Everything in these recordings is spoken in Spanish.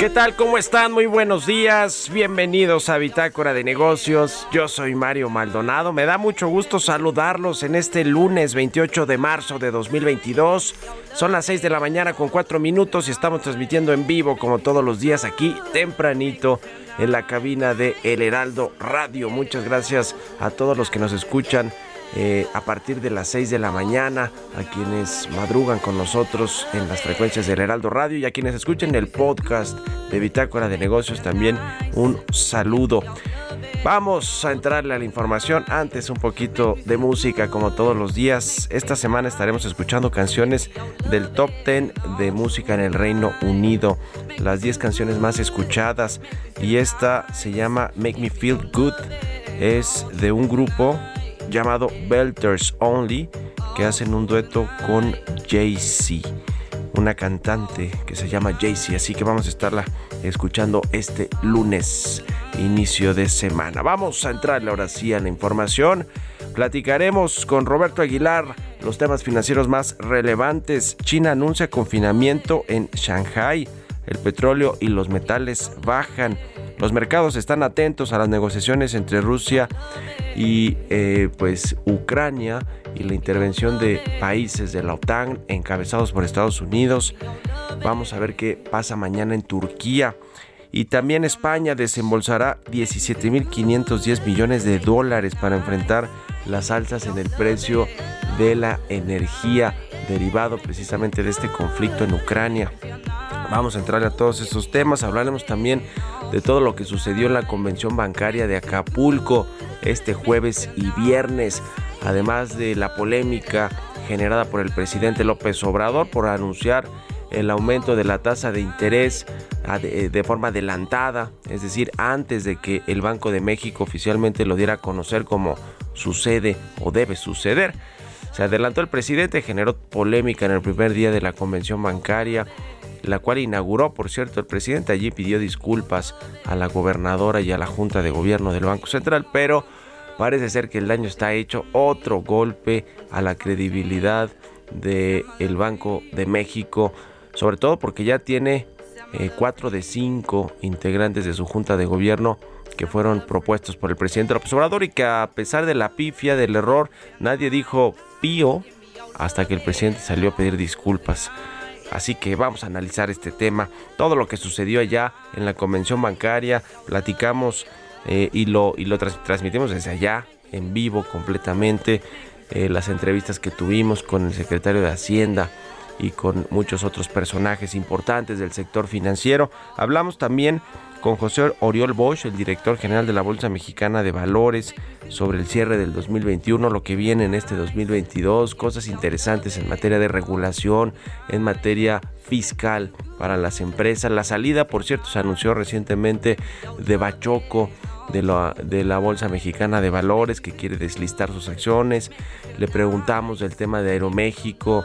¿Qué tal? ¿Cómo están? Muy buenos días. Bienvenidos a Bitácora de Negocios. Yo soy Mario Maldonado. Me da mucho gusto saludarlos en este lunes 28 de marzo de 2022. Son las 6 de la mañana con 4 minutos y estamos transmitiendo en vivo como todos los días aquí tempranito en la cabina de El Heraldo Radio. Muchas gracias a todos los que nos escuchan eh, a partir de las 6 de la mañana, a quienes madrugan con nosotros en las frecuencias del Heraldo Radio y a quienes escuchen el podcast de Bitácora de Negocios también un saludo. Vamos a entrarle a la información, antes un poquito de música como todos los días. Esta semana estaremos escuchando canciones del top 10 de música en el Reino Unido, las 10 canciones más escuchadas y esta se llama Make Me Feel Good, es de un grupo llamado Belters Only, que hacen un dueto con Jay-Z, una cantante que se llama Jay-Z. Así que vamos a estarla escuchando este lunes, inicio de semana. Vamos a entrarle ahora sí a la información. Platicaremos con Roberto Aguilar los temas financieros más relevantes. China anuncia confinamiento en Shanghai. El petróleo y los metales bajan. Los mercados están atentos a las negociaciones entre Rusia y eh, pues Ucrania y la intervención de países de la OTAN encabezados por Estados Unidos. Vamos a ver qué pasa mañana en Turquía. Y también España desembolsará 17.510 millones de dólares para enfrentar las alzas en el precio de la energía derivado precisamente de este conflicto en Ucrania. Vamos a entrar a todos estos temas, hablaremos también de todo lo que sucedió en la convención bancaria de Acapulco este jueves y viernes, además de la polémica generada por el presidente López Obrador por anunciar el aumento de la tasa de interés de forma adelantada, es decir, antes de que el Banco de México oficialmente lo diera a conocer como sucede o debe suceder. Se adelantó el presidente, generó polémica en el primer día de la convención bancaria, la cual inauguró, por cierto, el presidente allí pidió disculpas a la gobernadora y a la Junta de Gobierno del Banco Central, pero parece ser que el daño está hecho, otro golpe a la credibilidad del el Banco de México, sobre todo porque ya tiene eh, cuatro de cinco integrantes de su Junta de Gobierno que fueron propuestos por el presidente López Obrador y que a pesar de la pifia, del error, nadie dijo pío hasta que el presidente salió a pedir disculpas. Así que vamos a analizar este tema, todo lo que sucedió allá en la convención bancaria, platicamos eh, y lo, y lo transmitimos desde allá, en vivo completamente, eh, las entrevistas que tuvimos con el secretario de Hacienda y con muchos otros personajes importantes del sector financiero. Hablamos también con José Oriol Bosch, el director general de la Bolsa Mexicana de Valores, sobre el cierre del 2021, lo que viene en este 2022, cosas interesantes en materia de regulación, en materia fiscal para las empresas. La salida, por cierto, se anunció recientemente de Bachoco. De la, Bolsa Mexicana de Valores que quiere deslistar sus acciones. Le preguntamos del tema de Aeroméxico,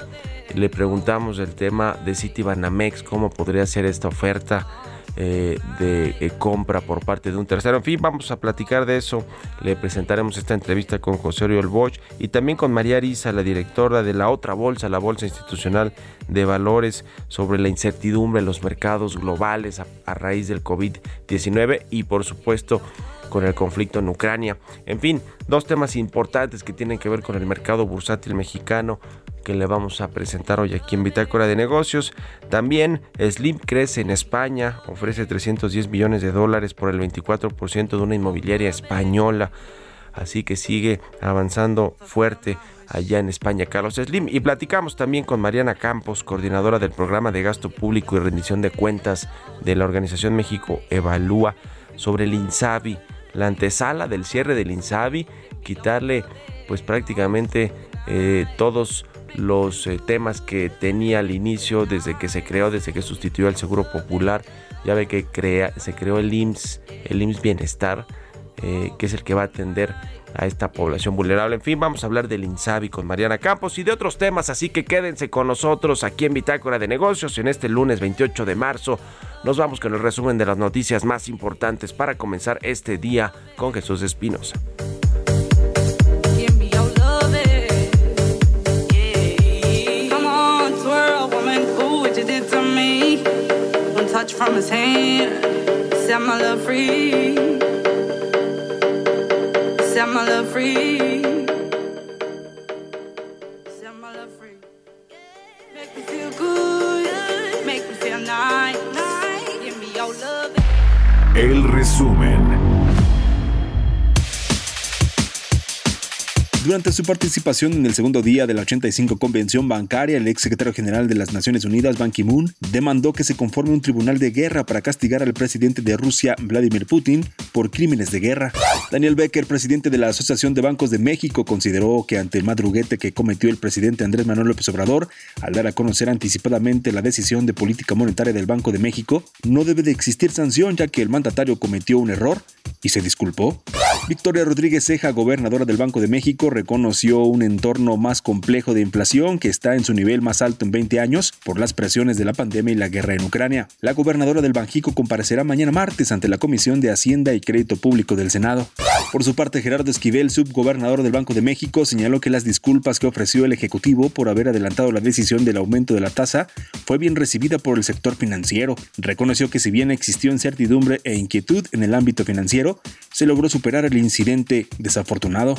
le preguntamos del tema de Citibanamex, cómo podría ser esta oferta eh, de eh, compra por parte de un tercero. En fin, vamos a platicar de eso. Le presentaremos esta entrevista con José Oriol Bosch y también con María Arisa, la directora de la otra bolsa, la Bolsa Institucional de Valores, sobre la incertidumbre en los mercados globales a, a raíz del COVID-19 y por supuesto con el conflicto en Ucrania. En fin, dos temas importantes que tienen que ver con el mercado bursátil mexicano que le vamos a presentar hoy aquí en Bitácora de Negocios. También Slim crece en España, ofrece 310 millones de dólares por el 24% de una inmobiliaria española. Así que sigue avanzando fuerte allá en España, Carlos Slim. Y platicamos también con Mariana Campos, coordinadora del programa de gasto público y rendición de cuentas de la Organización México Evalúa, sobre el INSABI, la antesala del cierre del INSABI, quitarle pues prácticamente eh, todos los eh, temas que tenía al inicio desde que se creó, desde que sustituyó al Seguro Popular. Ya ve que crea, se creó el IMSS, el IMSS Bienestar, eh, que es el que va a atender a esta población vulnerable. En fin, vamos a hablar del INSABI con Mariana Campos y de otros temas, así que quédense con nosotros aquí en Bitácora de Negocios en este lunes 28 de marzo. Nos vamos con el resumen de las noticias más importantes para comenzar este día con Jesús Espinosa. Set my love free. Set my love free. Make me feel good. Make me feel nice. Give me your love. El resumen. Durante su participación en el segundo día de la 85 Convención Bancaria, el ex secretario general de las Naciones Unidas, Ban Ki-moon, demandó que se conforme un tribunal de guerra para castigar al presidente de Rusia, Vladimir Putin, por crímenes de guerra. Daniel Becker, presidente de la Asociación de Bancos de México, consideró que ante el madruguete que cometió el presidente Andrés Manuel López Obrador al dar a conocer anticipadamente la decisión de política monetaria del Banco de México, no debe de existir sanción ya que el mandatario cometió un error y se disculpó. Victoria Rodríguez Ceja, gobernadora del Banco de México, reconoció un entorno más complejo de inflación que está en su nivel más alto en 20 años por las presiones de la pandemia y la guerra en Ucrania. La gobernadora del Banjico comparecerá mañana martes ante la Comisión de Hacienda y Crédito Público del Senado. Por su parte, Gerardo Esquivel, subgobernador del Banco de México, señaló que las disculpas que ofreció el Ejecutivo por haber adelantado la decisión del aumento de la tasa fue bien recibida por el sector financiero. Reconoció que si bien existió incertidumbre e inquietud en el ámbito financiero, se logró superar el incidente desafortunado.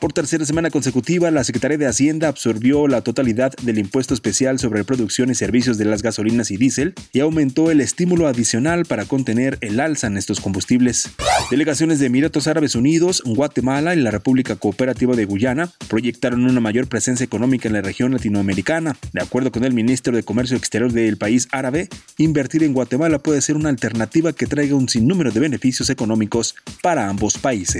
Por tercera semana consecutiva, la Secretaría de Hacienda absorbió la totalidad del impuesto especial sobre producción y servicios de las gasolinas y diésel y aumentó el estímulo adicional para contener el alza en estos combustibles. Delegaciones de Emiratos Árabes Unidos, Guatemala y la República Cooperativa de Guyana proyectaron una mayor presencia económica en la región latinoamericana. De acuerdo con el ministro de Comercio Exterior del país árabe, invertir en Guatemala puede ser una alternativa que traiga un sinnúmero de beneficios económicos para ambos países.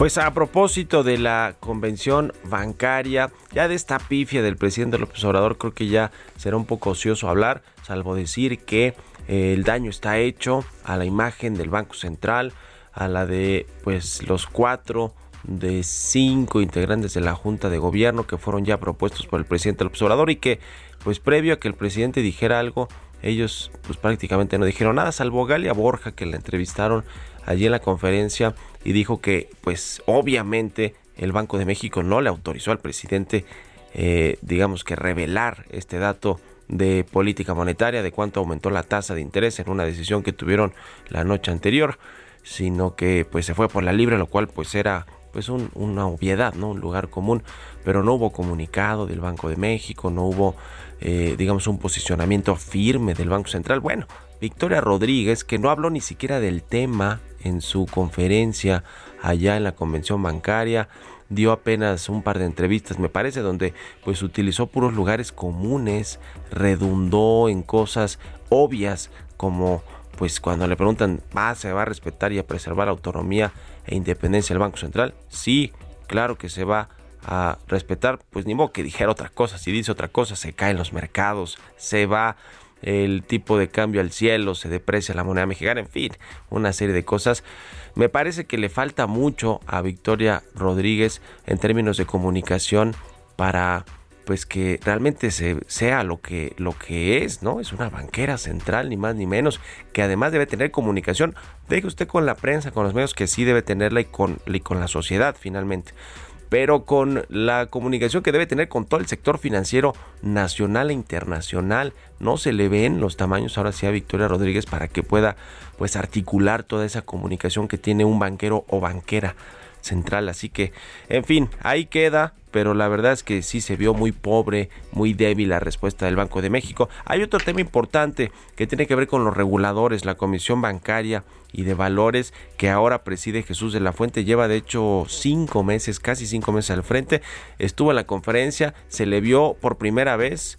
Pues a propósito de la convención bancaria, ya de esta pifia del presidente López Obrador, creo que ya será un poco ocioso hablar, salvo decir que eh, el daño está hecho a la imagen del Banco Central, a la de pues los cuatro de cinco integrantes de la Junta de Gobierno que fueron ya propuestos por el presidente López Obrador y que pues previo a que el presidente dijera algo, ellos pues prácticamente no dijeron nada, salvo Galia Borja que la entrevistaron allí en la conferencia y dijo que pues obviamente el Banco de México no le autorizó al presidente eh, digamos que revelar este dato de política monetaria, de cuánto aumentó la tasa de interés en una decisión que tuvieron la noche anterior, sino que pues se fue por la libre, lo cual pues era pues un- una obviedad, ¿no? Un lugar común, pero no hubo comunicado del Banco de México, no hubo, eh, digamos, un posicionamiento firme del Banco Central. Bueno, Victoria Rodríguez, que no habló ni siquiera del tema en su conferencia allá en la convención bancaria, dio apenas un par de entrevistas, me parece, donde pues utilizó puros lugares comunes, redundó en cosas obvias como pues cuando le preguntan, ¿va, se va a respetar y a preservar la autonomía e independencia del Banco Central? Sí, claro que se va a respetar, pues ni modo que dijera otra cosa, si dice otra cosa se caen los mercados, se va el tipo de cambio al cielo, se deprecia la moneda mexicana, en fin, una serie de cosas. Me parece que le falta mucho a Victoria Rodríguez en términos de comunicación para pues que realmente se, sea lo que, lo que es, ¿no? Es una banquera central, ni más ni menos, que además debe tener comunicación, deje usted con la prensa, con los medios, que sí debe tenerla y con, y con la sociedad finalmente pero con la comunicación que debe tener con todo el sector financiero nacional e internacional. No se le ven los tamaños ahora sí a Victoria Rodríguez para que pueda pues articular toda esa comunicación que tiene un banquero o banquera central. Así que, en fin, ahí queda. Pero la verdad es que sí se vio muy pobre, muy débil la respuesta del Banco de México. Hay otro tema importante que tiene que ver con los reguladores, la Comisión Bancaria y de Valores que ahora preside Jesús de la Fuente. Lleva de hecho cinco meses, casi cinco meses al frente. Estuvo en la conferencia, se le vio por primera vez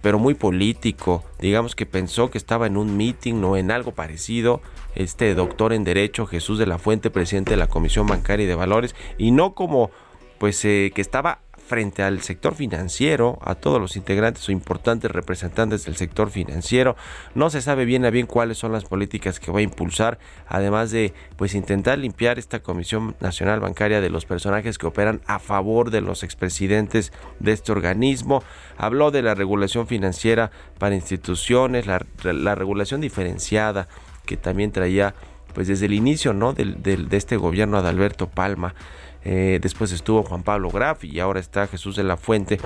pero muy político. Digamos que pensó que estaba en un meeting o en algo parecido. Este doctor en Derecho, Jesús de la Fuente, presidente de la Comisión Bancaria y de Valores, y no como pues eh, que estaba frente al sector financiero, a todos los integrantes o importantes representantes del sector financiero. No se sabe bien a bien cuáles son las políticas que va a impulsar, además de pues intentar limpiar esta Comisión Nacional Bancaria de los personajes que operan a favor de los expresidentes de este organismo. Habló de la regulación financiera para instituciones, la, la regulación diferenciada que también traía pues desde el inicio ¿no? del, de este gobierno de Alberto Palma. Eh, después estuvo Juan Pablo Graf y ahora está Jesús de la Fuente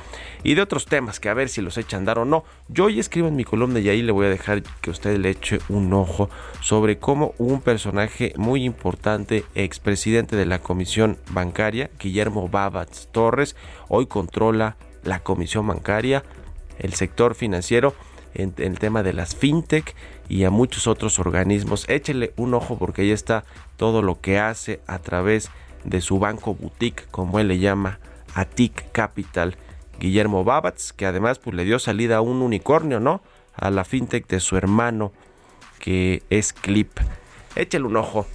y de otros temas que a ver si los echan andar o no. Yo hoy escribo en mi columna y ahí le voy a dejar que usted le eche un ojo sobre cómo un personaje muy importante, expresidente de la Comisión Bancaria, Guillermo Babatz Torres, hoy controla la Comisión Bancaria, el sector financiero en, el tema de las fintech y a muchos otros organismos. Échele un ojo porque ahí está todo lo que hace a través de su banco boutique, como él le llama, Atic Capital, Guillermo Babatz, que además pues, le dio salida a un unicornio, ¿no? A la fintech de su hermano, que es Clip. Échale un ojo.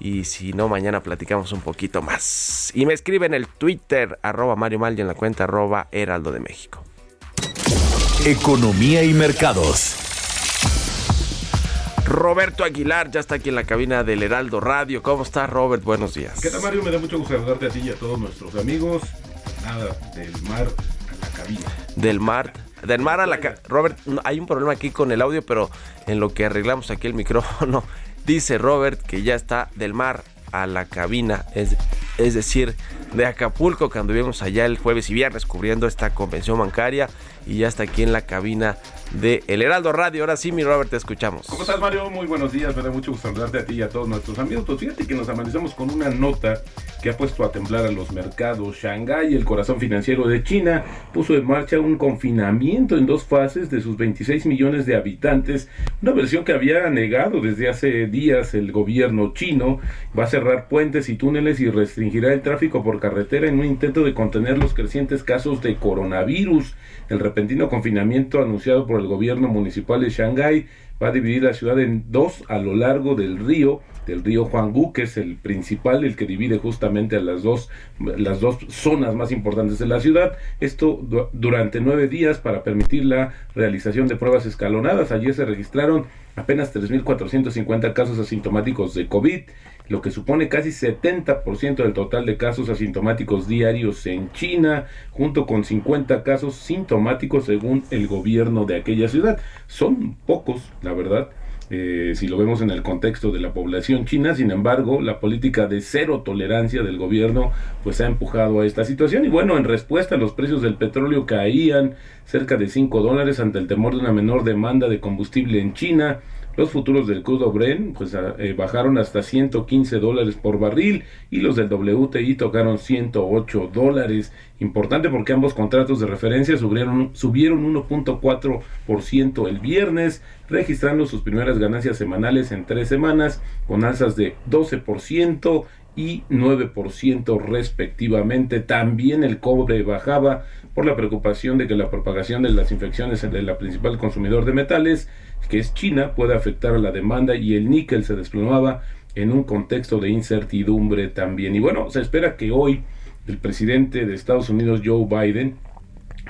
Y si no, mañana platicamos un poquito más. Y me escribe en el Twitter, arroba Mario Mal en la cuenta arroba Heraldo de México. Economía y mercados. Roberto Aguilar ya está aquí en la cabina del Heraldo Radio. ¿Cómo estás, Robert? Buenos días. ¿Qué tal, Mario? Me da mucho gusto saludarte a ti y a todos nuestros amigos. Nada, del mar a la cabina. Del mar, del mar a la cabina. Robert, hay un problema aquí con el audio, pero en lo que arreglamos aquí el micrófono, dice Robert que ya está del mar a la cabina, es, es decir, de Acapulco, que anduvimos allá el jueves y viernes cubriendo esta convención bancaria y ya está aquí en la cabina de El Heraldo Radio. Ahora sí, mi Robert, te escuchamos. ¿Cómo estás, Mario? Muy buenos días. Me da mucho gusto saludarte a ti y a todos nuestros amigos. Pues fíjate que nos amanecemos con una nota que ha puesto a temblar a los mercados. Shanghái, el corazón financiero de China, puso en marcha un confinamiento en dos fases de sus 26 millones de habitantes. Una versión que había negado desde hace días el gobierno chino. Va a cerrar puentes y túneles y el tráfico por carretera en un intento de contener los crecientes casos de coronavirus. El repentino confinamiento anunciado por el gobierno municipal de Shanghái va a dividir la ciudad en dos a lo largo del río, del río Huanggu, que es el principal, el que divide justamente a las dos, las dos zonas más importantes de la ciudad. Esto du durante nueve días para permitir la realización de pruebas escalonadas. Ayer se registraron apenas 3.450 casos asintomáticos de COVID lo que supone casi 70% del total de casos asintomáticos diarios en China, junto con 50 casos sintomáticos según el gobierno de aquella ciudad. Son pocos, la verdad. Eh, si lo vemos en el contexto de la población china, sin embargo, la política de cero tolerancia del gobierno pues ha empujado a esta situación y bueno, en respuesta los precios del petróleo caían cerca de 5 dólares ante el temor de una menor demanda de combustible en China, Los futuros del crudo Brent pues, eh, bajaron hasta 115 dólares por barril y los del WTI tocaron 108 dólares. Importante porque ambos contratos de referencia subieron, subieron 1.4% el viernes, registrando sus primeras ganancias semanales en tres semanas, con alzas de 12% y 9% respectivamente. También el cobre bajaba por la preocupación de que la propagación de las infecciones de la principal consumidor de metales, que es China, puede afectar a la demanda y el níquel se desplomaba en un contexto de incertidumbre también. Y bueno, se espera que hoy el presidente de Estados Unidos, Joe Biden,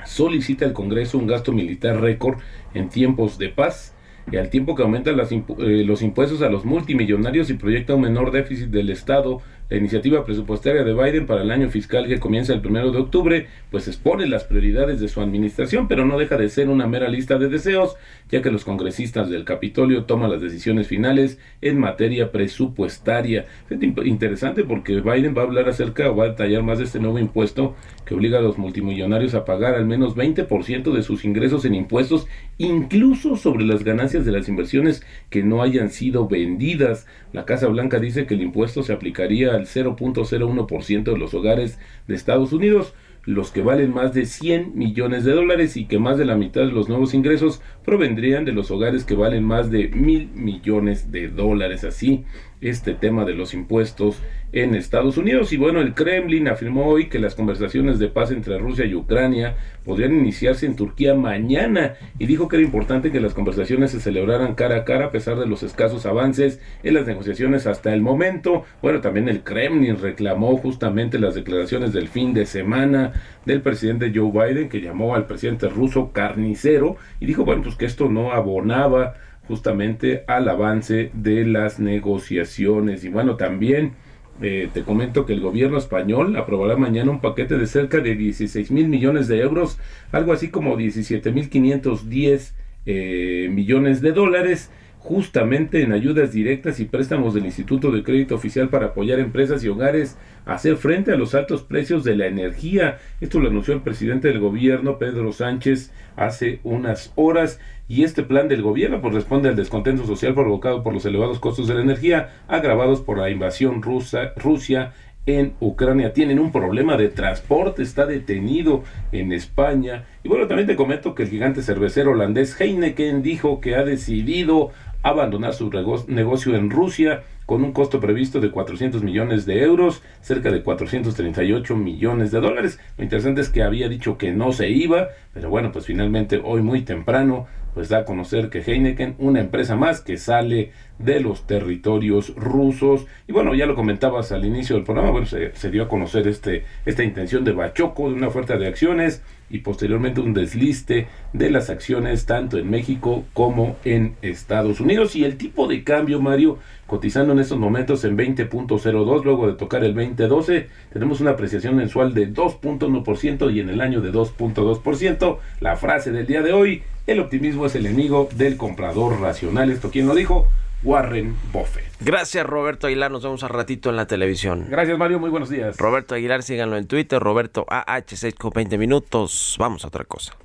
solicita al Congreso un gasto militar récord en tiempos de paz y al tiempo que aumentan eh, los impuestos a los multimillonarios y proyecta un menor déficit del Estado la iniciativa presupuestaria de Biden para el año fiscal que comienza el primero de octubre, pues expone las prioridades de su administración, pero no deja de ser una mera lista de deseos, ya que los congresistas del Capitolio toman las decisiones finales en materia presupuestaria. Es interesante porque Biden va a hablar acerca o va a detallar más de este nuevo impuesto que obliga a los multimillonarios a pagar al menos 20% de sus ingresos en impuestos, incluso sobre las ganancias de las inversiones que no hayan sido vendidas. La Casa Blanca dice que el impuesto se aplicaría al 0.01% de los hogares de Estados Unidos, los que valen más de 100 millones de dólares y que más de la mitad de los nuevos ingresos provendrían de los hogares que valen más de mil millones de dólares. Así, este tema de los impuestos en Estados Unidos. Y bueno, el Kremlin afirmó hoy que las conversaciones de paz entre Rusia y Ucrania podrían iniciarse en Turquía mañana y dijo que era importante que las conversaciones se celebraran cara a cara a pesar de los escasos avances en las negociaciones hasta el momento. Bueno, también el Kremlin reclamó justamente las declaraciones del fin de semana del presidente Joe Biden que llamó al presidente ruso carnicero y dijo, bueno, pues que esto no abonaba justamente al avance de las negociaciones. Y bueno, también eh, te comento que el gobierno español aprobará mañana un paquete de cerca de 16 mil millones de euros, algo así como 17 mil 510 eh, millones de dólares justamente en ayudas directas y préstamos del Instituto de Crédito Oficial para apoyar empresas y hogares a hacer frente a los altos precios de la energía. Esto lo anunció el presidente del gobierno, Pedro Sánchez, hace unas horas. Y este plan del gobierno pues, responde al descontento social provocado por los elevados costos de la energía, agravados por la invasión rusa, Rusia en Ucrania. Tienen un problema de transporte, está detenido en España. Y bueno, también te comento que el gigante cervecero holandés Heineken dijo que ha decidido abandonar su negocio en Rusia con un costo previsto de 400 millones de euros, cerca de 438 millones de dólares. Lo interesante es que había dicho que no se iba, pero bueno, pues finalmente hoy muy temprano pues da a conocer que Heineken, una empresa más que sale de los territorios rusos. Y bueno, ya lo comentabas al inicio del programa, bueno, se, dio a conocer este, esta intención de Bachoco, de una oferta de acciones y posteriormente un desliste de las acciones tanto en México como en Estados Unidos. Y el tipo de cambio, Mario, cotizando en estos momentos en 20.02, luego de tocar el 2012, tenemos una apreciación mensual de 2.1% y en el año de 2.2%. La frase del día de hoy, el optimismo es el enemigo del comprador racional. ¿Esto quién lo dijo? Warren Buffett. Gracias Roberto Aguilar, nos vemos al ratito en la televisión. Gracias Mario, muy buenos días. Roberto Aguilar, síganlo en Twitter, Roberto AH6 con 20 minutos. Vamos a otra cosa.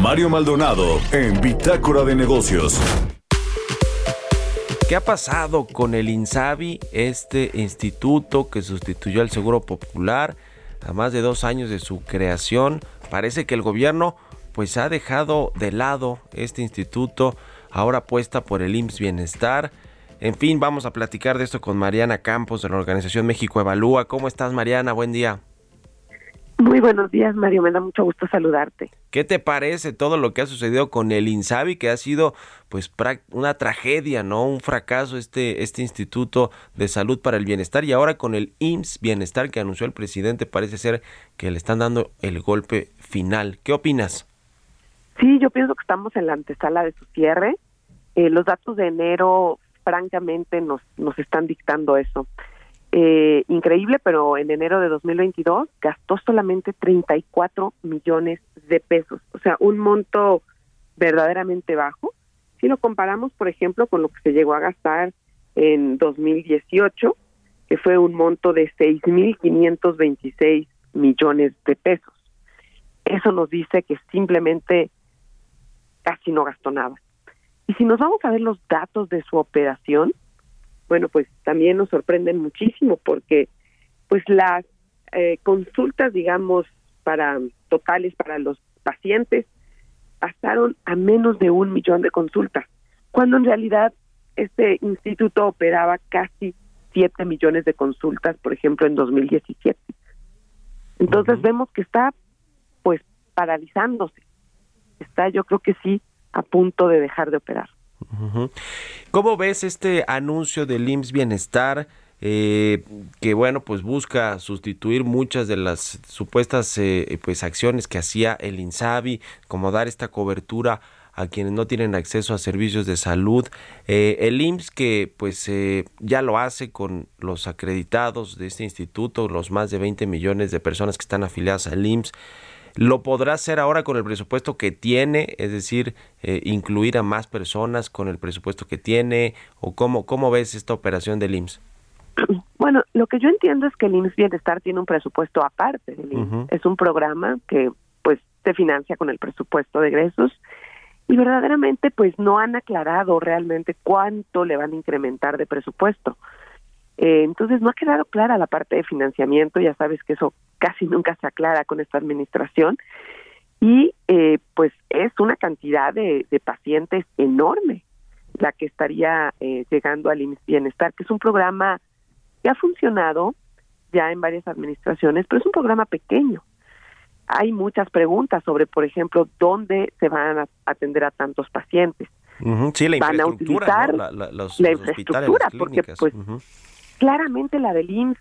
Mario Maldonado en Bitácora de Negocios. ¿Qué ha pasado con el INSABI, este instituto que sustituyó al Seguro Popular a más de dos años de su creación? Parece que el gobierno pues ha dejado de lado este instituto, ahora apuesta por el IMSS Bienestar. En fin, vamos a platicar de esto con Mariana Campos de la organización México Evalúa. ¿Cómo estás, Mariana? Buen día. Muy buenos días, Mario. Me da mucho gusto saludarte. ¿Qué te parece todo lo que ha sucedido con el INSABI, que ha sido pues una tragedia, no, un fracaso este este Instituto de Salud para el Bienestar y ahora con el IMSS Bienestar que anunció el presidente parece ser que le están dando el golpe final. ¿Qué opinas? Sí, yo pienso que estamos en la antesala de su cierre. Eh, los datos de enero, francamente, nos, nos están dictando eso. Eh, increíble, pero en enero de 2022 gastó solamente 34 millones de pesos, o sea, un monto verdaderamente bajo. Si lo comparamos, por ejemplo, con lo que se llegó a gastar en 2018, que fue un monto de 6.526 millones de pesos. Eso nos dice que simplemente casi no gastó nada. Y si nos vamos a ver los datos de su operación, bueno, pues también nos sorprenden muchísimo porque pues las eh, consultas, digamos, para totales para los pacientes pasaron a menos de un millón de consultas, cuando en realidad este instituto operaba casi 7 millones de consultas, por ejemplo, en 2017. Entonces vemos que está pues paralizándose. Está yo creo que sí a punto de dejar de operar. ¿Cómo ves este anuncio del IMSS Bienestar? Eh, que bueno pues busca sustituir muchas de las supuestas eh, pues acciones que hacía el Insabi como dar esta cobertura a quienes no tienen acceso a servicios de salud. Eh, el IMSS que pues eh, ya lo hace con los acreditados de este instituto, los más de 20 millones de personas que están afiliadas al IMSS. ¿Lo podrá hacer ahora con el presupuesto que tiene? Es decir, eh, incluir a más personas con el presupuesto que tiene? ¿O cómo, cómo ves esta operación del IMSS? Bueno, lo que yo entiendo es que el IMSS Bienestar tiene un presupuesto aparte del IMSS. Es un programa que pues se financia con el presupuesto de egresos y verdaderamente pues no han aclarado realmente cuánto le van a incrementar de presupuesto. Eh, entonces no ha quedado clara la parte de financiamiento, ya sabes que eso casi nunca se aclara con esta administración. Y eh, pues es una cantidad de, pacientes enorme la que estaría eh, llegando al IMSS Bienestar, que es un programa que ha funcionado ya en varias administraciones, pero es un programa pequeño. Hay muchas preguntas sobre, por ejemplo, dónde se van a atender a tantos pacientes. Sí, la van a utilizar la, infraestructura, porque pues claramente la del IMSS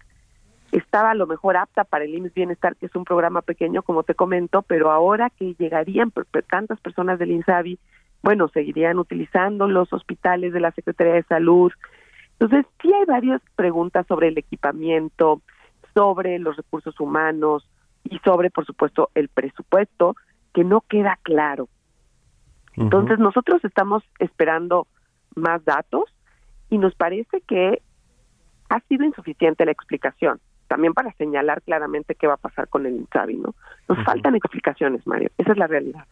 estaba a lo mejor apta para el IMSS Bienestar, que es un programa pequeño, como te comento, pero ahora que llegarían tantas personas del INSABI, bueno, seguirían utilizando los hospitales de la Secretaría de Salud. Entonces, sí hay varias preguntas sobre el equipamiento, sobre los recursos humanos, y sobre, por supuesto, el presupuesto, que no queda claro. Entonces, nosotros estamos esperando más datos y nos parece que ha sido insuficiente la explicación, también para señalar claramente qué va a pasar con el INSABI, ¿no? Nos faltan explicaciones, Mario, esa es la realidad.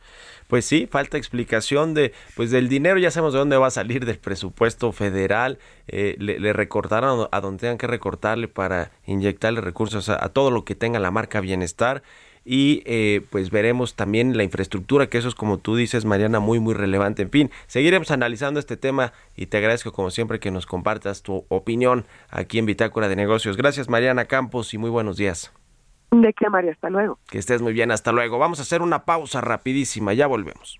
Pues sí, falta explicación de, pues del dinero, ya sabemos de dónde va a salir del presupuesto federal, eh, le, recortaron a donde tengan que recortarle para inyectarle recursos a, todo lo que tenga la marca bienestar y eh, pues veremos también la infraestructura, que eso es como tú dices, Mariana, muy, muy relevante. En fin, seguiremos analizando este tema y te agradezco como siempre que nos compartas tu opinión aquí en Bitácora de Negocios. Gracias, Mariana Campos, y muy buenos días. De qué, María, hasta luego. Que estés muy bien, hasta luego. Vamos a hacer una pausa rapidísima, ya volvemos.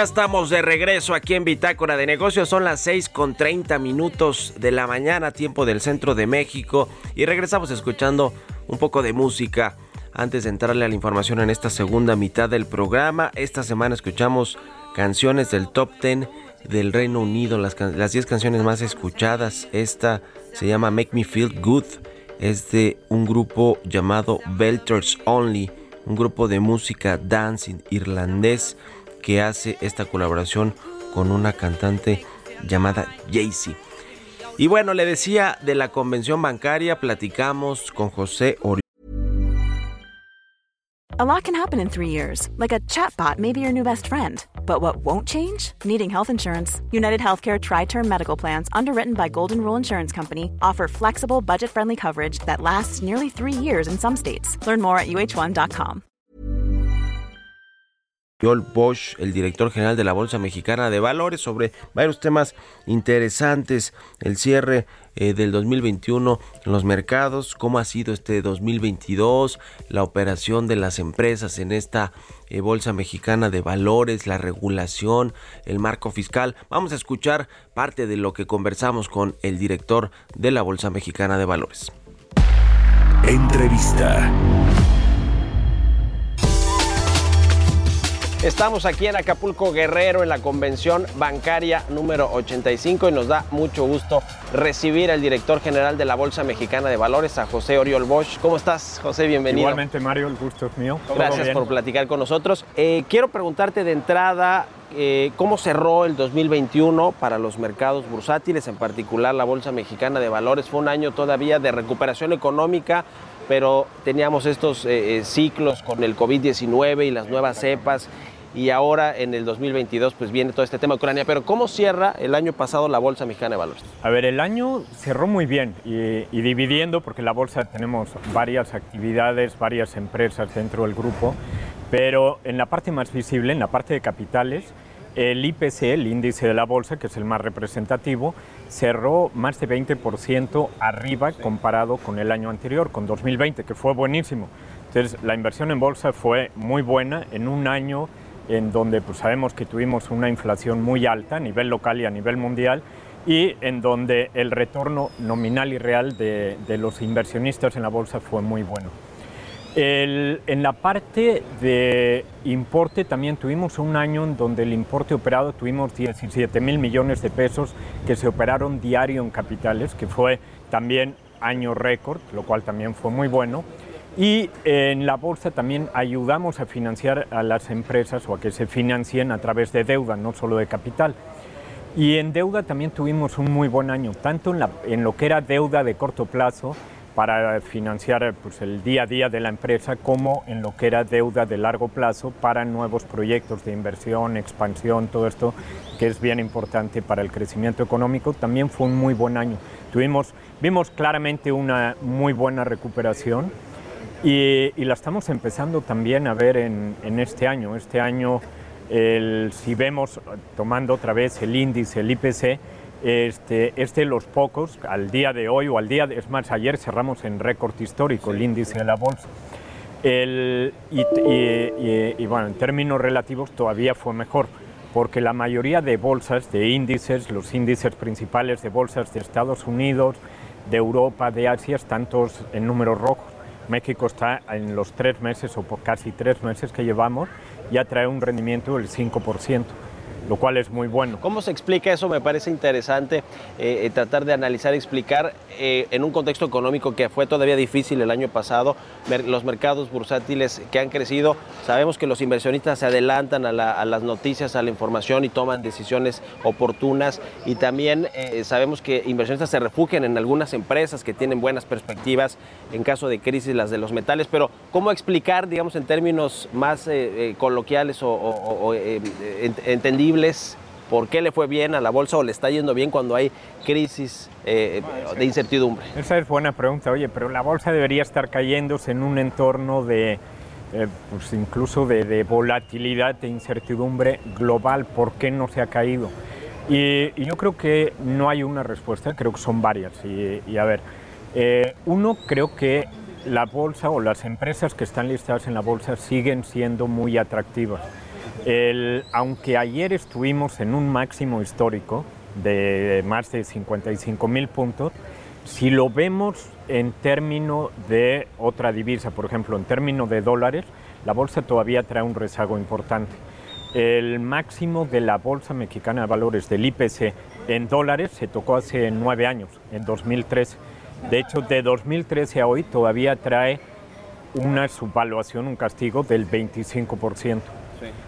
Ya estamos de regreso aquí en Bitácora de Negocios. Son las 6 con 30 minutos de la mañana, tiempo del centro de México. Y regresamos escuchando un poco de música. Antes de entrarle a la información en esta segunda mitad del programa, esta semana escuchamos canciones del top 10 del Reino Unido, las, las 10 canciones más escuchadas. Esta se llama Make Me Feel Good. Es de un grupo llamado Belters Only, un grupo de música dancing irlandés que hace esta colaboración con una cantante llamada Jaycee. Y bueno, le decía de la convención bancaria, platicamos con José Ori. A lot can happen in three years, like a chatbot may be your new best friend. But what won't change? Needing health insurance. United Healthcare Tri Term Medical Plans, underwritten by Golden Rule Insurance Company, offer flexible, budget friendly coverage that lasts nearly three years in some states. Learn more at uh1.com. Joel Bosch, el director general de la Bolsa Mexicana de Valores, sobre varios temas interesantes, el cierre eh, del 2021 en los mercados, cómo ha sido este 2022, la operación de las empresas en esta eh, Bolsa Mexicana de Valores, la regulación, el marco fiscal. Vamos a escuchar parte de lo que conversamos con el director de la Bolsa Mexicana de Valores. Entrevista. Estamos aquí en Acapulco Guerrero en la convención bancaria número 85 y nos da mucho gusto recibir al director general de la Bolsa Mexicana de Valores, a José Oriol Bosch. ¿Cómo estás, José? Bienvenido. Igualmente, Mario, el gusto es mío. Gracias por platicar con nosotros. Eh, quiero preguntarte de entrada eh, cómo cerró el 2021 para los mercados bursátiles, en particular la Bolsa Mexicana de Valores. Fue un año todavía de recuperación económica, pero teníamos estos eh, ciclos con el COVID-19 y las nuevas cepas. Y ahora en el 2022 pues viene todo este tema de Ucrania. Pero ¿cómo cierra el año pasado la Bolsa Mexicana de Valores? A ver, el año cerró muy bien y, y dividiendo, porque en la bolsa tenemos varias actividades, varias empresas dentro del grupo, pero en la parte más visible, en la parte de capitales, el IPC, el índice de la bolsa, que es el más representativo, cerró más de 20% arriba comparado con el año anterior, con 2020, que fue buenísimo. Entonces, la inversión en bolsa fue muy buena en un año en donde pues, sabemos que tuvimos una inflación muy alta a nivel local y a nivel mundial y en donde el retorno nominal y real de, de los inversionistas en la bolsa fue muy bueno. El- en la parte de importe también tuvimos un año en donde el importe operado tuvimos 17 mil millones de pesos que se operaron diario en capitales, que fue también año récord, lo cual también fue muy bueno. Y en la bolsa también ayudamos a financiar a las empresas o a que se financien a través de deuda, no solo de capital. Y en deuda también tuvimos un muy buen año, tanto en, la- en lo que era deuda de corto plazo para financiar pues, el día a día de la empresa, como en lo que era deuda de largo plazo para nuevos proyectos de inversión, expansión, todo esto que es bien importante para el crecimiento económico. También fue un muy buen año. Tuvimos, vimos claramente una muy buena recuperación y, y la estamos empezando también a ver en, en este año. Este año, el- si vemos, tomando otra vez el índice, el IPC, este, es de los pocos, al día de hoy o al día, de- es más, ayer cerramos en récord histórico el índice de la bolsa. El- y, y- y- y, bueno, en términos relativos todavía fue mejor, porque la mayoría de bolsas, de índices, los índices principales de bolsas de Estados Unidos, de Europa, de Asia, están todos en números rojos. México está en los tres meses o por casi tres meses que llevamos, ya trae un rendimiento del 5%, lo cual es muy bueno. ¿Cómo se explica eso? Me parece interesante eh, eh, tratar de analizar explicar eh, en un contexto económico que fue todavía difícil el año pasado, los mercados bursátiles que han crecido. Sabemos que los inversionistas se adelantan a, la- a las noticias, a la información y toman decisiones oportunas. Y también sabemos que inversionistas se refugian en algunas empresas que tienen buenas perspectivas en caso de crisis, las de los metales. Pero ¿cómo explicar, digamos, en términos más coloquiales o, eh, ¿Por qué le fue bien a la bolsa o le está yendo bien cuando hay crisis eh, de incertidumbre? Esa es buena pregunta, oye, pero la bolsa debería estar cayéndose en un entorno de, eh, pues incluso de, de volatilidad, de incertidumbre global. ¿Por qué no se ha caído? Y, y yo creo que no hay una respuesta, creo que son varias. Y, y a ver, eh, uno, creo que la bolsa o las empresas que están listadas en la bolsa siguen siendo muy atractivas. Aunque ayer estuvimos en un máximo histórico de más de 55 mil puntos, si lo vemos en términos de otra divisa, por ejemplo, en términos de dólares, la bolsa todavía trae un rezago importante. El máximo de la Bolsa Mexicana de Valores del IPC en dólares se tocó hace nueve años, en 2013. De hecho, de 2013 a hoy todavía trae una subvaluación, un castigo del 25%.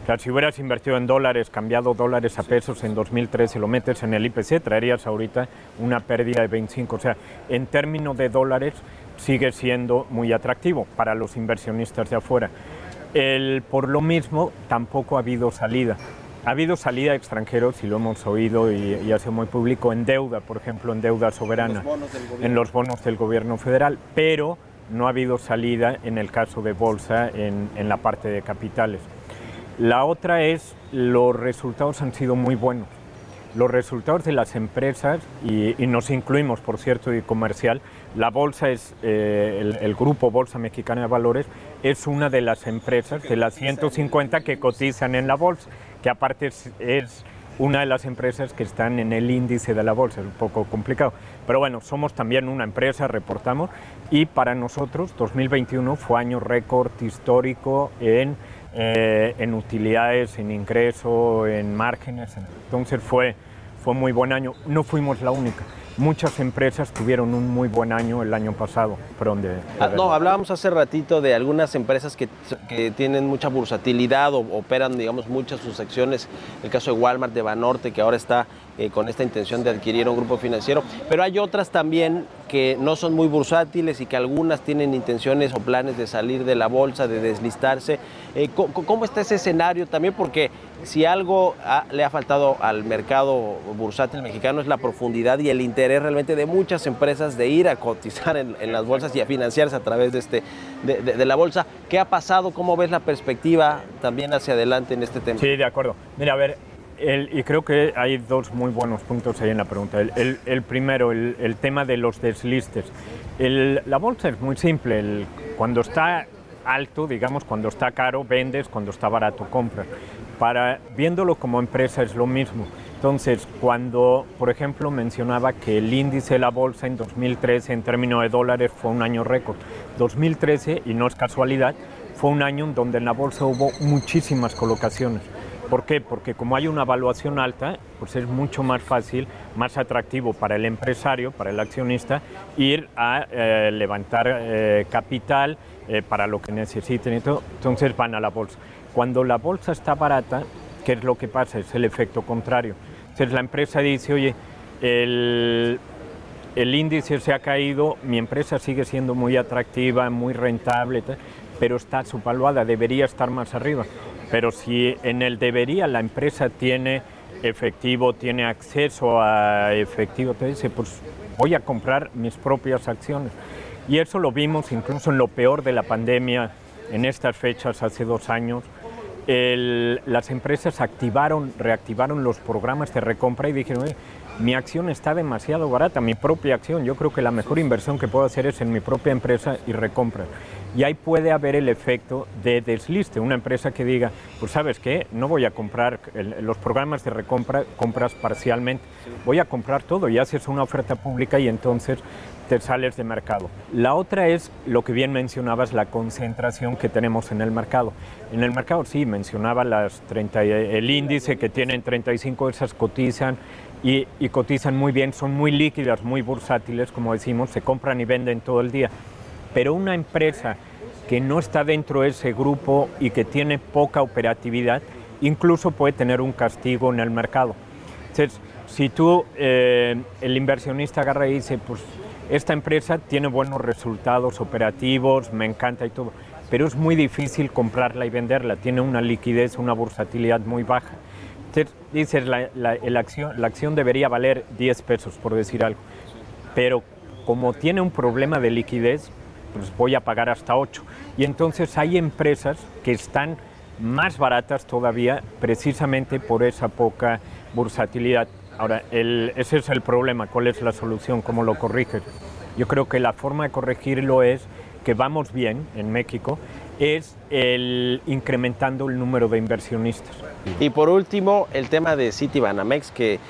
O sea, si hubieras invertido en dólares, cambiado dólares a pesos en 2013, lo metes en el IPC, traerías ahorita una pérdida de 25. O sea, en términos de dólares sigue siendo muy atractivo para los inversionistas de afuera. El, por lo mismo, tampoco ha habido salida. Ha habido salida de extranjeros, y lo hemos oído y, y ha sido muy público, en deuda, por ejemplo, en deuda soberana, en los bonos del gobierno federal, pero no ha habido salida en el caso de bolsa en, en la parte de capitales. La otra es, los resultados han sido muy buenos. Los resultados de las empresas, y, y nos incluimos, por cierto, y comercial, la bolsa es, eh, el, el grupo Bolsa Mexicana de Valores, es una de las empresas, de las 150 que cotizan en la bolsa, que aparte es, es una de las empresas que están en el índice de la bolsa, es un poco complicado. Pero bueno, somos también una empresa, reportamos, y para nosotros 2021 fue año récord histórico en, eh, en utilidades, en ingreso, en márgenes. Entonces fue, fue muy buen año. No fuimos la única. Muchas empresas tuvieron un muy buen año el año pasado. Perdón, de- de Ah, no, hablábamos hace ratito de algunas empresas que, que tienen mucha bursatilidad o operan, digamos, muchas sus acciones. El caso de Walmart, de Banorte, que ahora está eh, con esta intención de adquirir un grupo financiero. Pero hay otras también que no son muy bursátiles y que algunas tienen intenciones o planes de salir de la bolsa, de deslistarse. Eh, ¿Cómo está ese escenario también? Porque si algo le ha faltado al mercado bursátil mexicano es la profundidad y el interés realmente de muchas empresas de ir a cotizar en, las bolsas y a financiarse a través de, este, de la bolsa. ¿Qué ha pasado? ¿Cómo ves la perspectiva también hacia adelante en este tema? Sí, de acuerdo. Mira, a ver, el- y creo que hay dos muy buenos puntos ahí en la pregunta. El, el- el primero, el, tema de los deslistes. La bolsa es muy simple. cuando está alto, digamos, cuando está caro, vendes, cuando está barato, compras. Para, viéndolo como empresa es lo mismo. Entonces, cuando, por ejemplo, mencionaba que el índice de la bolsa en 2013 en términos de dólares fue un año récord. 2013, y no es casualidad, fue un año en donde en la bolsa hubo muchísimas colocaciones. ¿Por qué? Porque como hay una evaluación alta, pues es mucho más fácil, más atractivo para el empresario, para el accionista, ir a eh, levantar eh, capital eh, para lo que necesiten y todo. Entonces van a la bolsa. Cuando la bolsa está barata, ¿qué es lo que pasa? Es el efecto contrario. Entonces la empresa dice, oye, el, el índice se ha caído, mi empresa sigue siendo muy atractiva, muy rentable, pero está subvaluada, debería estar más arriba. Pero si en el debería la empresa tiene efectivo, tiene acceso a efectivo, te dice, pues voy a comprar mis propias acciones. Y eso lo vimos incluso en lo peor de la pandemia, en estas fechas, hace dos años. Las empresas activaron, reactivaron los programas de recompra y dijeron, "Oye, mi acción está demasiado barata, mi propia acción, yo creo que la mejor inversión que puedo hacer es en mi propia empresa y recompra. Y ahí puede haber el efecto de desliste, una empresa que diga, pues sabes qué, no voy a comprar los programas de recompra, compras parcialmente, voy a comprar todo y haces una oferta pública y entonces te sales de mercado. La otra es lo que bien mencionabas, la concentración que tenemos en el mercado. En el mercado sí, mencionaba las 30, el índice que tienen 35, esas cotizan y, y cotizan muy bien, son muy líquidas, muy bursátiles, como decimos, se compran y venden todo el día. Pero una empresa que no está dentro de ese grupo y que tiene poca operatividad, incluso puede tener un castigo en el mercado. Entonces, si tú, eh, el inversionista agarra y dice, pues esta empresa tiene buenos resultados operativos, me encanta y todo, pero es muy difícil comprarla y venderla, tiene una liquidez, una bursatilidad muy baja. Entonces, dices, la, la- el acción, la acción debería valer 10 pesos, por decir algo, pero como tiene un problema de liquidez, pues voy a pagar hasta 8. Y entonces hay empresas que están más baratas todavía precisamente por esa poca bursatilidad. Ahora, ese es el problema. ¿Cuál es la solución? ¿Cómo lo corriges? Yo creo que la forma de corregirlo es que vamos bien en México, es el incrementando el número de inversionistas. Y por último, el tema de Citibanamex, que eh,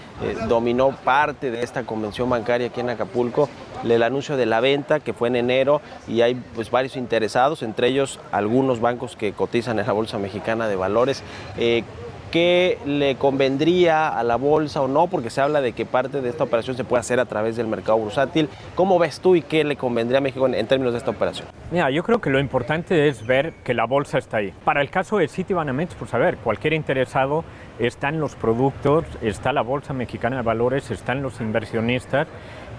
dominó parte de esta convención bancaria aquí en Acapulco, el anuncio de la venta que fue en enero y hay pues varios interesados, entre ellos algunos bancos que cotizan en la Bolsa Mexicana de Valores. Eh, ¿Qué le convendría a la bolsa o no? Porque se habla de que parte de esta operación se puede hacer a través del mercado bursátil. ¿Cómo ves tú y qué le convendría a México en, en términos de esta operación? Mira, yo creo que lo importante es ver que la bolsa está ahí. Para el caso de Citibanamex, pues a ver, cualquier interesado está en los productos, está la Bolsa Mexicana de Valores, están los inversionistas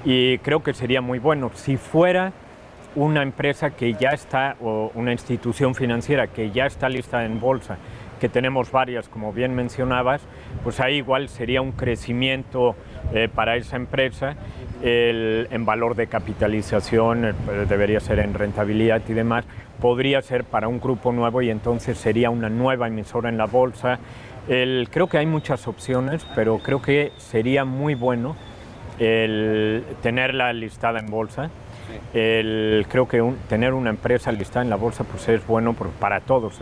y creo que sería muy bueno. Si fuera una empresa que ya está, o una institución financiera que ya está lista en bolsa, que tenemos varias, como bien mencionabas, pues ahí igual sería un crecimiento eh, para esa empresa el, en valor de capitalización, eh, debería ser en rentabilidad y demás, podría ser para un grupo nuevo y entonces sería una nueva emisora en la bolsa. El, creo que hay muchas opciones, pero creo que sería muy bueno el tenerla listada en bolsa. El, creo que un- tener una empresa listada en la bolsa pues es bueno por- para todos.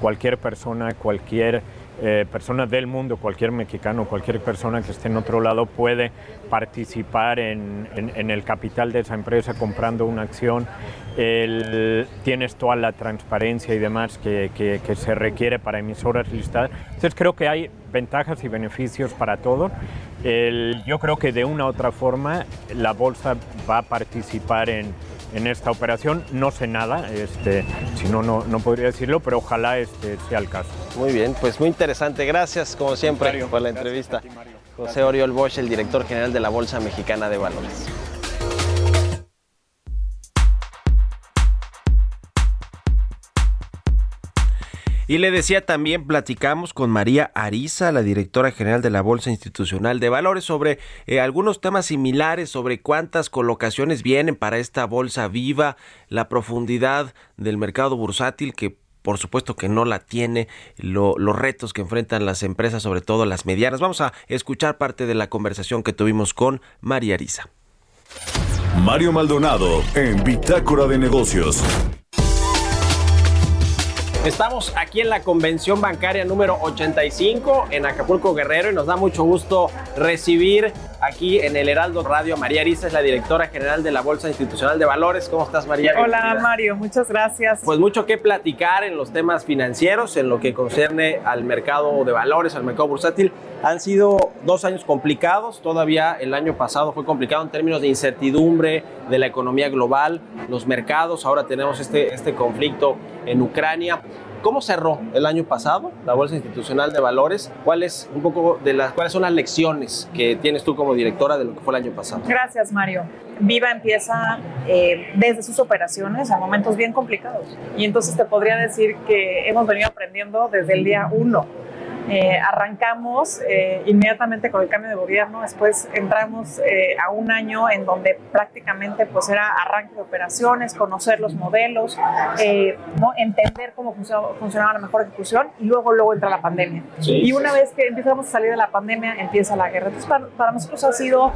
Cualquier persona, cualquier eh, persona del mundo, cualquier mexicano, cualquier persona que esté en otro lado puede participar en, en- en el capital de esa empresa comprando una acción. El- tienes toda la transparencia y demás que, que- que se requiere para emisoras listadas. Entonces creo que hay ventajas y beneficios para todos. El- yo creo que de una u otra forma la bolsa va a participar en, en esta operación. No sé nada, este, si no, no, podría decirlo, pero ojalá este sea el caso. Muy bien, pues muy interesante. Gracias, como siempre, Mario, por la entrevista. ti. José Oriol Bosch, el director general de la Bolsa Mexicana de Valores. Y le decía también, platicamos con María Ariza, la directora general de la Bolsa Institucional de Valores, sobre eh, algunos temas similares, sobre cuántas colocaciones vienen para esta bolsa viva, la profundidad del mercado bursátil que por supuesto que no la tiene, lo- los retos que enfrentan las empresas, sobre todo las medianas. Vamos a escuchar parte de la conversación que tuvimos con María Ariza. Mario Maldonado en Bitácora de Negocios. Estamos aquí en la convención bancaria número 85 en Acapulco Guerrero y nos da mucho gusto recibir aquí en el Heraldo Radio a María Ariza, es la directora general de la Bolsa Institucional de Valores. ¿Cómo estás, María? Hola. Mario, muchas gracias. Pues mucho que platicar en los temas financieros, en lo que concerne al mercado de valores, al mercado bursátil. Han sido dos años complicados, todavía el año pasado fue complicado en términos de incertidumbre de la economía global, los mercados, ahora tenemos este, este conflicto en Ucrania. ¿Cómo cerró el año pasado la Bolsa Institucional de Valores? ¿Cuáles, un poco de las, ¿Cuáles son las lecciones que tienes tú como directora de lo que fue el año pasado? Gracias Mario. Viva empieza eh, desde sus operaciones en momentos bien complicados. Y entonces te podría decir que hemos venido aprendiendo desde el día uno. Eh, arrancamos eh, inmediatamente con el cambio de gobierno, después entramos eh, a un año en donde prácticamente pues era arranque de operaciones, conocer los modelos, ¿no? entender cómo funcionaba, funcionaba la mejor ejecución y luego luego entra la pandemia. Sí, y una sí. vez que empezamos a salir de la pandemia, empieza la guerra. Entonces para, para nosotros ha sido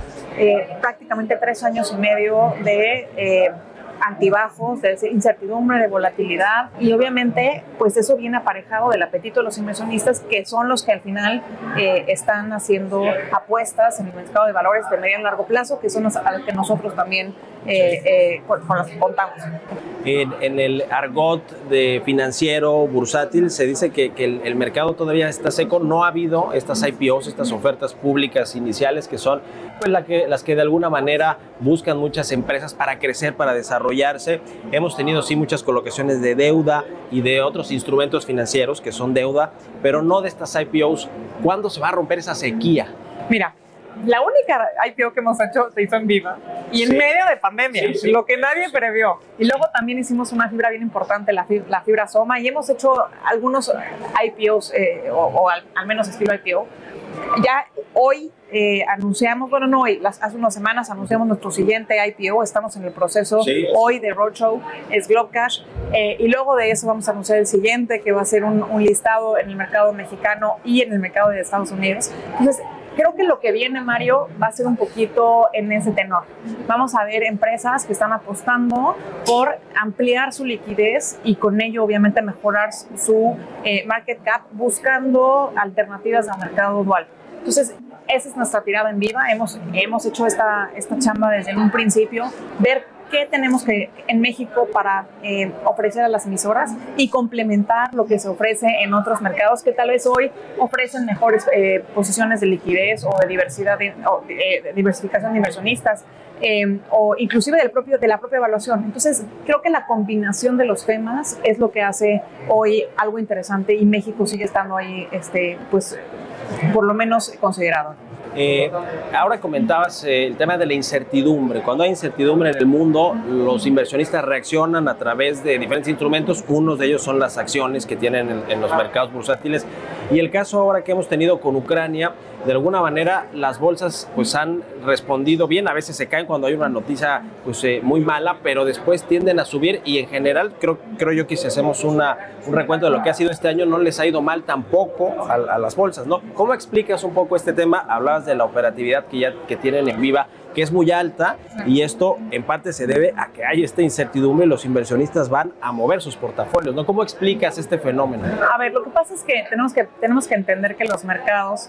prácticamente tres años y medio de... altibajos, de incertidumbre, de volatilidad y obviamente pues eso viene aparejado del apetito de los inversionistas que son los que al final eh, están haciendo apuestas en el mercado de valores de mediano y largo plazo que son los a los que nosotros también eh, eh, con, con los que contamos. En, en el argot de financiero bursátil se dice que, que el, el mercado todavía está seco. No ha habido estas IPOs, estas ofertas públicas iniciales que son pues, la que, las que de alguna manera buscan muchas empresas para crecer, para desarrollarse. Hemos tenido sí muchas colocaciones de deuda y de otros instrumentos financieros que son deuda, pero no de estas IPOs. ¿Cuándo se va a romper esa sequía? Mira, la única IPO que hemos hecho se hizo en Viva y en Sí. medio de pandemia, Sí, sí. lo que nadie previó. Y luego también hicimos una fibra bien importante, la fibra, la fibra Soma, y hemos hecho algunos IPOs, eh, o, o al, al menos estilo IPO. Ya hoy eh, anunciamos, bueno, no hoy, las, hace unas semanas anunciamos nuestro siguiente IPO, estamos en el proceso hoy de Roadshow, es Globcash, eh, y luego de eso vamos a anunciar el siguiente, que va a ser un, un listado en el mercado mexicano y en el mercado de Estados Unidos. Entonces, creo que lo que viene, Mario, va a ser un poquito en ese tenor. Vamos a ver empresas que están apostando por ampliar su liquidez y con ello, obviamente, mejorar su eh, market cap buscando alternativas al mercado dual. Entonces, esa es nuestra tirada en viva. Hemos, hemos hecho esta, esta chamba desde un principio, ver qué tenemos que en México para eh, ofrecer a las emisoras y complementar lo que se ofrece en otros mercados que tal vez hoy ofrecen mejores eh, posiciones de liquidez o de diversidad de, eh, diversificación de inversionistas eh, o inclusive del propio, de la propia evaluación. Entonces creo que la combinación de los temas es lo que hace hoy algo interesante y México sigue estando ahí, este, pues por lo menos considerado. Eh, ahora comentabas eh, el tema de la incertidumbre. Cuando hay incertidumbre en el mundo, los inversionistas reaccionan a través de diferentes instrumentos. Unos de ellos son las acciones que tienen en, en los mercados bursátiles. Y el caso ahora que hemos tenido con Ucrania, de alguna manera las bolsas pues han respondido bien, a veces se caen cuando hay una noticia pues eh, muy mala, pero después tienden a subir y en general creo, creo yo que si hacemos una, un recuento de lo que ha sido este año no les ha ido mal tampoco a, las bolsas, ¿no? ¿Cómo explicas un poco este tema? Hablabas de la operatividad que ya que tienen en Viva que es muy alta y esto en parte se debe a que hay esta incertidumbre y los inversionistas van a mover sus portafolios, ¿no? ¿Cómo explicas este fenómeno? A ver, lo que pasa es que tenemos que, tenemos que entender que los mercados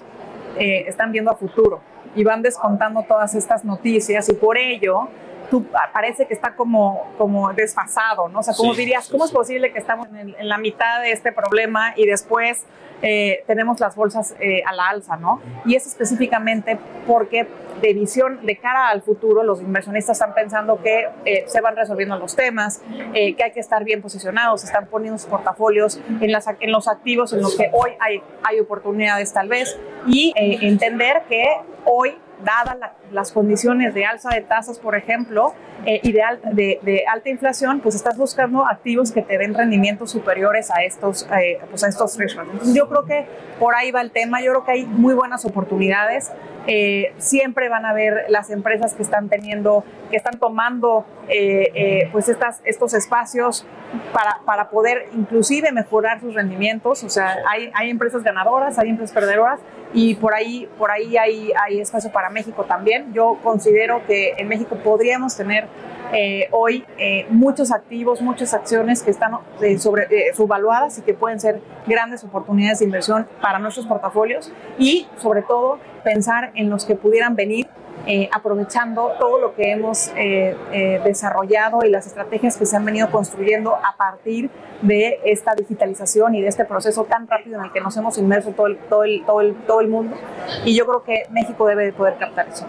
eh, están viendo a futuro y van descontando todas estas noticias y por ello tú parece que está como, como desfasado, ¿no? O sea, ¿cómo Sí, dirías, cómo sí. es posible que estamos en, en la mitad de este problema y después eh, tenemos las bolsas eh, a la alza, ¿no? Y es específicamente porque de visión de cara al futuro, los inversionistas están pensando que eh, se van resolviendo los temas, eh, que hay que estar bien posicionados, están poniendo sus portafolios en, las, en los activos en los que hoy hay, hay oportunidades tal vez y eh, entender que hoy dadas la- las condiciones de alza de tasas, por ejemplo, eh, y de, alta, inflación, pues estás buscando activos que te den rendimientos superiores a estos, eh, pues a estos thresholds. Yo creo que por ahí va el tema, yo creo que hay muy buenas oportunidades. Eh, siempre van a haber las empresas que están teniendo, que están tomando eh, eh, pues estas, estos espacios para, para poder inclusive mejorar sus rendimientos. O sea, hay, hay empresas ganadoras, hay empresas perdedoras y por ahí, por ahí hay, hay espacio para México también. Yo considero que en México podríamos tener eh, hoy eh, muchos activos, muchas acciones que están eh, subvaluadas y que pueden ser grandes oportunidades de inversión para nuestros portafolios y sobre todo pensar en los que pudieran venir eh, aprovechando todo lo que hemos eh, eh, desarrollado y las estrategias que se han venido construyendo a partir de esta digitalización y de este proceso tan rápido en el que nos hemos inmerso todo el, todo el, todo el, todo el mundo. Y yo creo que México debe de poder captar eso.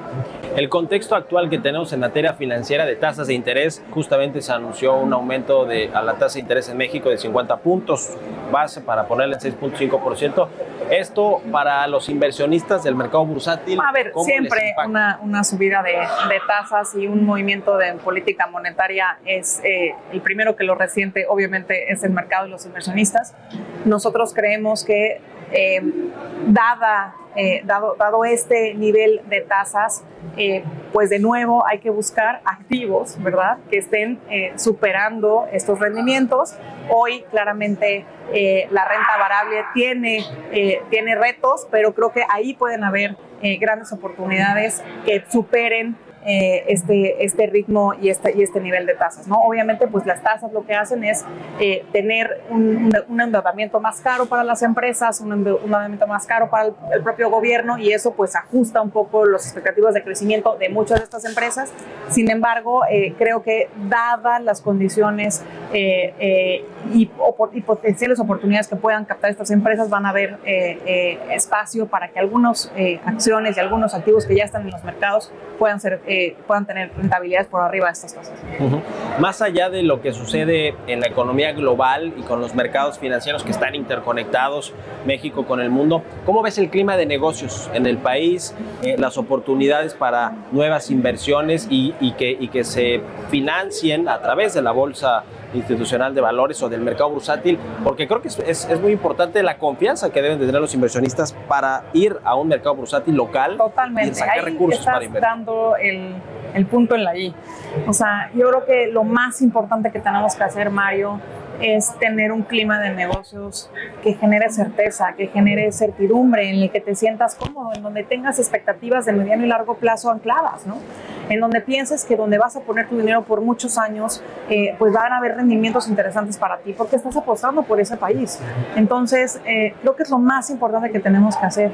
El contexto actual que tenemos en materia financiera de tasas de interés, justamente se anunció un aumento de, a la tasa de interés en México de 50 puntos base para ponerle en 6.5%. Esto para los inversionistas del mercado bursátil. A ver, ¿cómo les siempre impacta? una, una subida de, de tasas y un movimiento de política monetaria es eh, el primero que lo resiente, obviamente, es el mercado y los inversionistas. Nosotros creemos que, eh, dada, eh, dado, dado este nivel de tasas, eh, pues de nuevo hay que buscar activos, ¿verdad?, que estén superando estos rendimientos. Hoy, claramente, la renta variable tiene, tiene retos, pero creo que ahí pueden haber grandes oportunidades que superen eh, este, este ritmo y este, y este nivel de tasas. ¿no? Obviamente, pues las tasas lo que hacen es eh, tener un, un endeudamiento más caro para las empresas, un ende- un endeudamiento más caro para el, el propio gobierno y eso pues ajusta un poco las expectativas de crecimiento de muchas de estas empresas. Sin embargo, eh, creo que dadas las condiciones eh, eh, y, y potenciales oportunidades que puedan captar estas empresas, van a haber eh, espacio para que algunas acciones y algunos activos que ya están en los mercados puedan, ser, puedan tener rentabilidades por arriba de estas. Ujú. Más allá de lo que sucede en la economía global y con los mercados financieros que están interconectados, México con el mundo, ¿cómo ves el clima de negocios en el país, eh, las oportunidades para nuevas inversiones y que se financien a través de la bolsa institucional de valores o del mercado bursátil? Porque creo que es, es- es muy importante la confianza que deben de tener los inversionistas para ir a un mercado bursátil local y Totalmente. sacar Ahí recursos estás para invertir. dando el, el punto en la I. O sea, yo creo que lo más importante que tenemos que hacer, Mario, es tener un clima de negocios que genere certeza, que genere certidumbre, en el que te sientas cómodo, en donde tengas expectativas de mediano y largo plazo ancladas, ¿no? En donde pienses que donde vas a poner tu dinero por muchos años, eh, pues van a haber rendimientos interesantes para ti, porque estás apostando por ese país. Entonces, eh, creo que es lo más importante que tenemos que hacer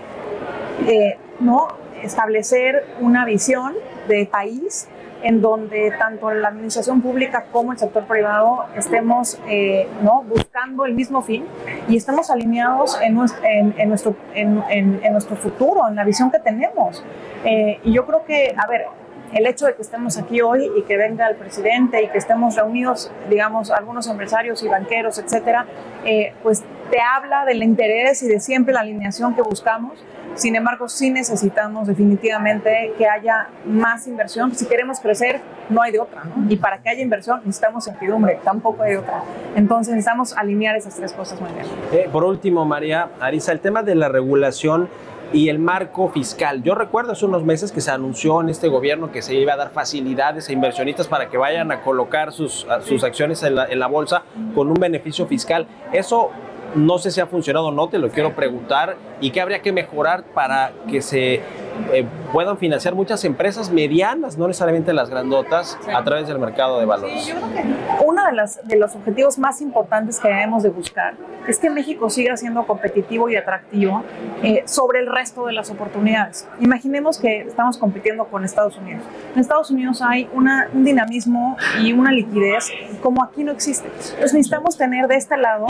eh, ¿no? establecer una visión de país en donde tanto la administración pública como el sector privado estemos eh, ¿no? buscando el mismo fin y estemos alineados en en, en nuestro, en- en nuestro futuro, en la visión que tenemos. Eh, y yo creo que, a ver, el hecho de que estemos aquí hoy y que venga el presidente y que estemos reunidos, digamos, algunos empresarios y banqueros, etcétera, eh, pues te habla del interés y de siempre la alineación que buscamos. Sin embargo, sí necesitamos definitivamente que haya más inversión. Si queremos crecer, no hay de otra, ¿no? Y para que haya inversión necesitamos certidumbre, tampoco hay otra. Entonces necesitamos alinear esas tres cosas muy bien. Eh, por último, María Arisa, el tema de la regulación y el marco fiscal. Yo recuerdo hace unos meses que se anunció en este gobierno que se iba a dar facilidades a inversionistas para que vayan a colocar sus, sus acciones en la, en la bolsa con un beneficio fiscal. Eso no sé si ha funcionado o no, te lo quiero preguntar. ¿Y qué habría que mejorar para que se eh, puedan financiar muchas empresas medianas, no necesariamente las grandotas, a través del mercado de valores? Sí, yo creo que uno de, las, de los objetivos más importantes que debemos de buscar es que México siga siendo competitivo y atractivo eh, sobre el resto de las oportunidades. Imaginemos que estamos compitiendo con Estados Unidos. En Estados Unidos hay una, un dinamismo y una liquidez como aquí no existe. Entonces necesitamos tener de este lado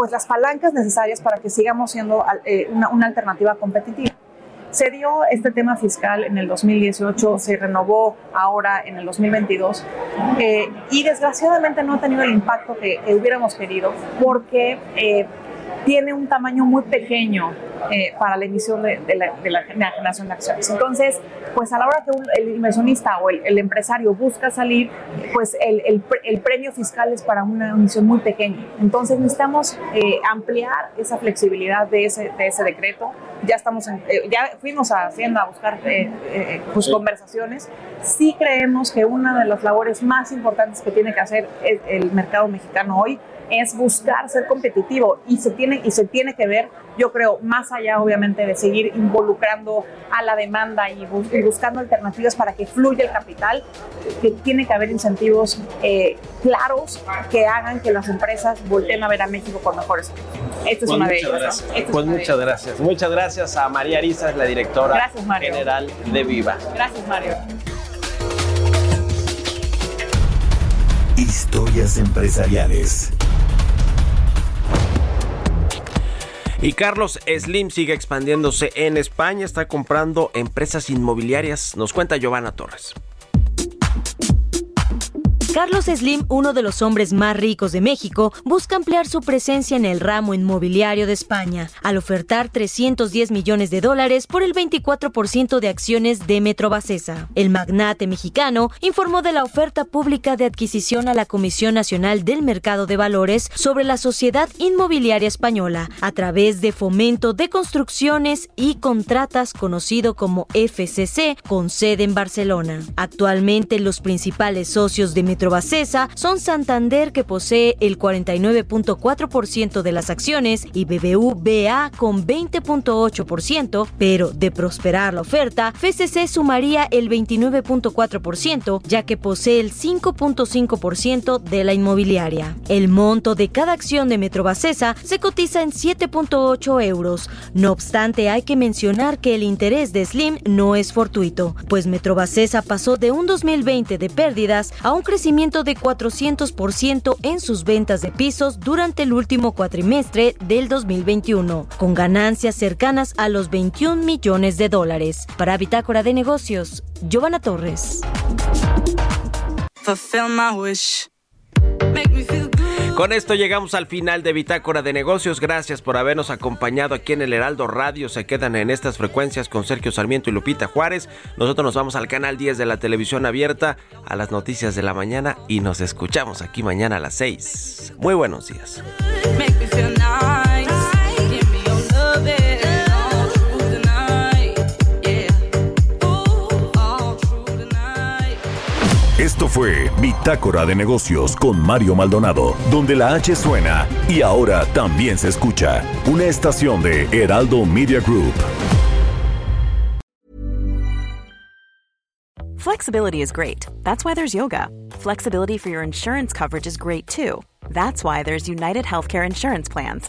pues las palancas necesarias para que sigamos siendo eh, una, una alternativa competitiva. Se dio este tema fiscal en el 2018, se renovó ahora en el 2022 eh, y desgraciadamente no ha tenido el impacto que, que hubiéramos querido porque eh, tiene un tamaño muy pequeño eh, para la emisión de, de, la, de, la, de, la, generación de acciones. Entonces, pues a la hora que un, el inversionista o el, el, empresario busca salir, pues el, el, el, premio fiscal es para una emisión muy pequeña. Entonces necesitamos eh, ampliar esa flexibilidad de ese, de ese decreto. Ya estamos, en, eh, ya fuimos a Hacienda a buscar pues sí. conversaciones. Sí creemos que una de las labores más importantes que tiene que hacer el mercado mexicano hoy es buscar ser competitivo y se tiene y se tiene que ver yo creo más allá obviamente de seguir involucrando a la demanda y, bus y buscando alternativas para que fluya el capital que tiene que haber incentivos eh, claros que hagan que las empresas volteen a ver a México con mejores esta es pues una de ellas. ¿no? pues muchas gracias muchas gracias a María Ariza la directora gracias, general de Viva gracias Mario Historias empresariales. Y Carlos Slim sigue expandiéndose en España, está comprando empresas inmobiliarias. Nos cuenta Giovanna Torres. Carlos Slim, uno de los hombres más ricos de México, busca ampliar su presencia en el ramo inmobiliario de España, al ofertar 310 millones de dólares por el 24% de acciones de Metrobacesa. El magnate mexicano informó de la oferta pública de adquisición a la Comisión Nacional del Mercado de Valores sobre la Sociedad Inmobiliaria Española, a través de Fomento de Construcciones y Contratas, conocido como FCC, con sede en Barcelona. Actualmente los principales socios de Metrobacesa Metrobacesa son Santander que posee el 49.4% de las acciones y BBVA con 20.8%, pero de prosperar la oferta, FCC sumaría el 29.4% ya que posee el 5.5% de la inmobiliaria. El monto de cada acción de Metrobacesa se cotiza en 7.8 euros. No obstante, hay que mencionar que el interés de Slim no es fortuito, pues Metrobacesa pasó de un 2020 de pérdidas a un crecimiento de 400% en sus ventas de pisos durante el último cuatrimestre del 2021, con ganancias cercanas a los 21 millones de dólares. Para Bitácora de Negocios, Giovanna Torres. Con esto llegamos al final de Bitácora de Negocios. Gracias por habernos acompañado aquí en el Heraldo Radio. Se quedan en estas frecuencias con Sergio Sarmiento y Lupita Juárez. Nosotros nos vamos al canal 10 de la televisión abierta a las noticias de la mañana y nos escuchamos aquí mañana a las 6. Muy buenos días. Esto fue Bitácora de Negocios con Mario Maldonado, donde la H suena y ahora también se escucha. Una estación de Heraldo Media Group. Flexibility is great. That's why there's yoga. Flexibility for your insurance coverage is great too. That's why there's United Healthcare Insurance Plans.